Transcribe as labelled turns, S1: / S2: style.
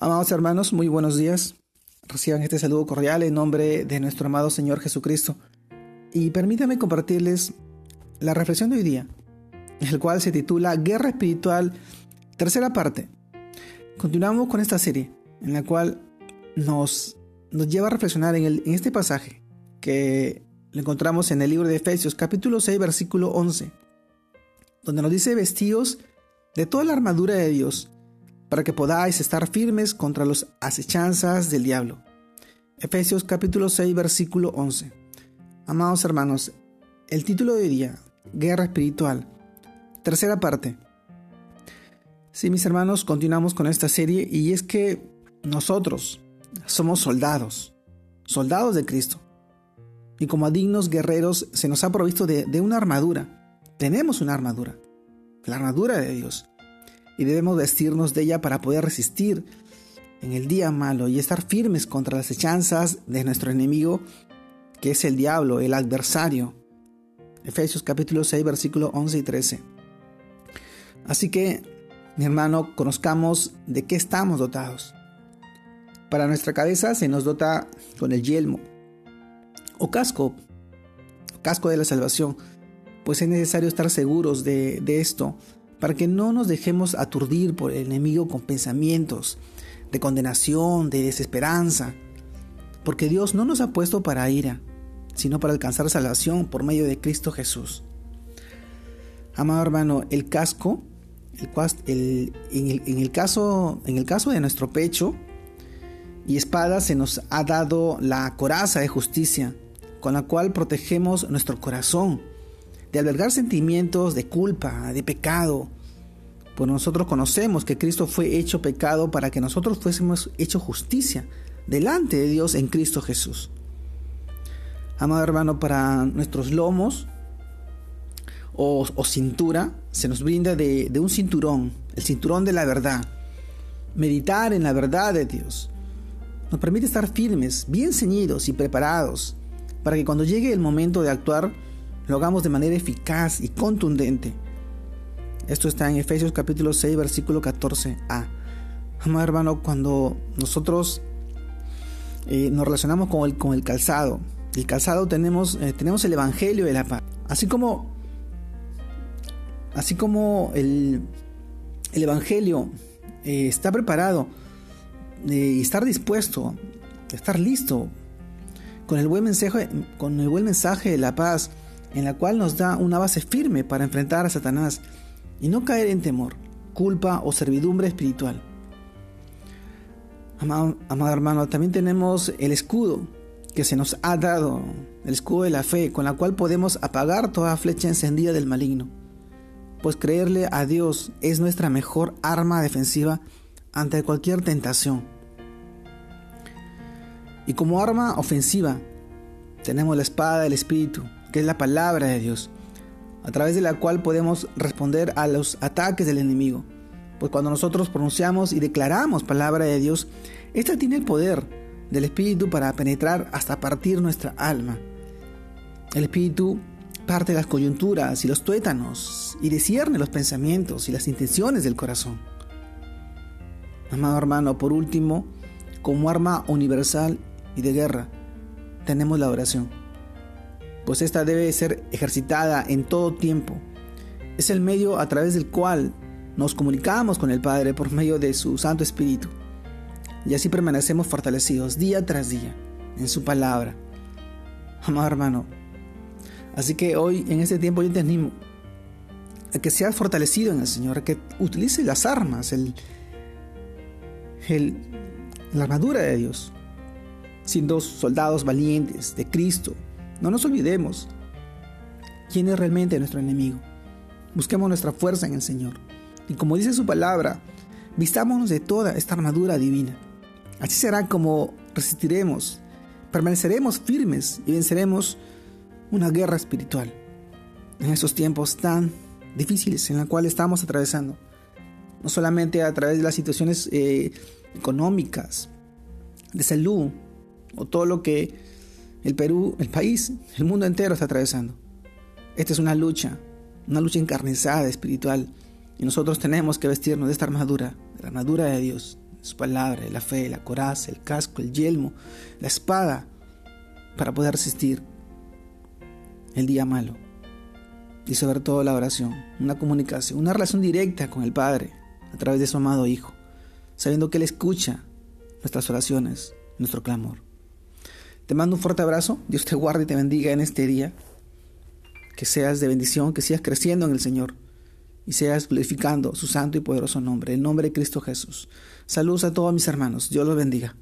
S1: Amados hermanos, muy buenos días. Reciban este saludo cordial en nombre de nuestro amado Señor Jesucristo. Y permítanme compartirles la reflexión de hoy día, el cual se titula Guerra Espiritual, tercera parte. Continuamos con esta serie, en la cual nos, nos lleva a reflexionar en, el, en este pasaje que lo encontramos en el libro de Efesios, capítulo 6, versículo 11, donde nos dice vestidos de toda la armadura de Dios para que podáis estar firmes contra las acechanzas del diablo. Efesios capítulo 6 versículo 11. Amados hermanos, el título de hoy día, Guerra Espiritual, tercera parte. Sí, mis hermanos, continuamos con esta serie y es que nosotros somos soldados, soldados de Cristo. Y como dignos guerreros se nos ha provisto de, de una armadura. Tenemos una armadura, la armadura de Dios y debemos vestirnos de ella para poder resistir en el día malo y estar firmes contra las hechanzas de nuestro enemigo, que es el diablo, el adversario. Efesios capítulo 6, versículo 11 y 13. Así que, mi hermano, conozcamos de qué estamos dotados. Para nuestra cabeza se nos dota con el yelmo o casco, casco de la salvación, pues es necesario estar seguros de, de esto para que no nos dejemos aturdir por el enemigo con pensamientos de condenación, de desesperanza, porque Dios no nos ha puesto para ira, sino para alcanzar salvación por medio de Cristo Jesús. Amado hermano, el casco, el, en, el, caso, en el caso de nuestro pecho y espada se nos ha dado la coraza de justicia, con la cual protegemos nuestro corazón de albergar sentimientos de culpa, de pecado. Pues nosotros conocemos que Cristo fue hecho pecado para que nosotros fuésemos hecho justicia delante de Dios en Cristo Jesús. Amado hermano, para nuestros lomos o, cintura se nos brinda de, de un cinturón, el cinturón de la verdad. Meditar en la verdad de Dios nos permite estar firmes, bien ceñidos y preparados para que cuando llegue el momento de actuar, lo hagamos de manera eficaz y contundente. Esto está en Efesios capítulo 6, versículo 14a. Amado hermano, cuando nosotros eh, nos relacionamos con el, con el calzado, el calzado tenemos, eh, tenemos el Evangelio de la paz. Así como, así como el, el Evangelio eh, está preparado y estar dispuesto, estar listo con el buen mensaje, con el buen mensaje de la paz, en la cual nos da una base firme para enfrentar a Satanás y no caer en temor, culpa o servidumbre espiritual. Amado, hermano, también tenemos el escudo que se nos ha dado, el escudo de la fe, con la cual podemos apagar toda flecha encendida del maligno. Pues creerle a Dios es nuestra mejor arma defensiva ante cualquier tentación. Y como arma ofensiva tenemos la espada del Espíritu, que es la palabra de Dios, a través de la cual podemos responder a los ataques del enemigo. Pues cuando nosotros pronunciamos y declaramos palabra de Dios, esta tiene el poder del Espíritu para penetrar hasta partir nuestra alma. El Espíritu parte las coyunturas y los tuétanos y discierne los pensamientos y las intenciones del corazón. Amado hermano, por último, como arma universal y de guerra, tenemos la oración pues esta debe ser ejercitada en todo tiempo. Es el medio a través del cual nos comunicamos con el Padre por medio de su Santo Espíritu. Y así permanecemos fortalecidos día tras día en su palabra. Amado hermano, así que hoy en este tiempo yo te animo a que seas fortalecido en el Señor, a que utilices las armas, el, el, la armadura de Dios, siendo soldados valientes de Cristo, no nos olvidemos quién es realmente nuestro enemigo. Busquemos nuestra fuerza en el Señor. Y como dice su palabra, vistámonos de toda esta armadura divina. Así será como resistiremos, permaneceremos firmes y venceremos una guerra espiritual en esos tiempos tan difíciles en los cuales estamos atravesando. No solamente a través de las situaciones eh, económicas, de salud o todo lo que el Perú, el país, el mundo entero está atravesando. Esta es una lucha, una lucha encarnizada espiritual. Y nosotros tenemos que vestirnos de esta armadura, de la armadura de Dios, su palabra, la fe, la coraza, el casco, el yelmo, la espada, para poder resistir el día malo. Y sobre todo la oración, una comunicación, una relación directa con el Padre a través de su amado Hijo, sabiendo que Él escucha nuestras oraciones, nuestro clamor. Te mando un fuerte abrazo, Dios te guarde y te bendiga en este día, que seas de bendición, que sigas creciendo en el Señor y seas glorificando su santo y poderoso nombre, el nombre de Cristo Jesús. Saludos a todos mis hermanos, Dios los bendiga.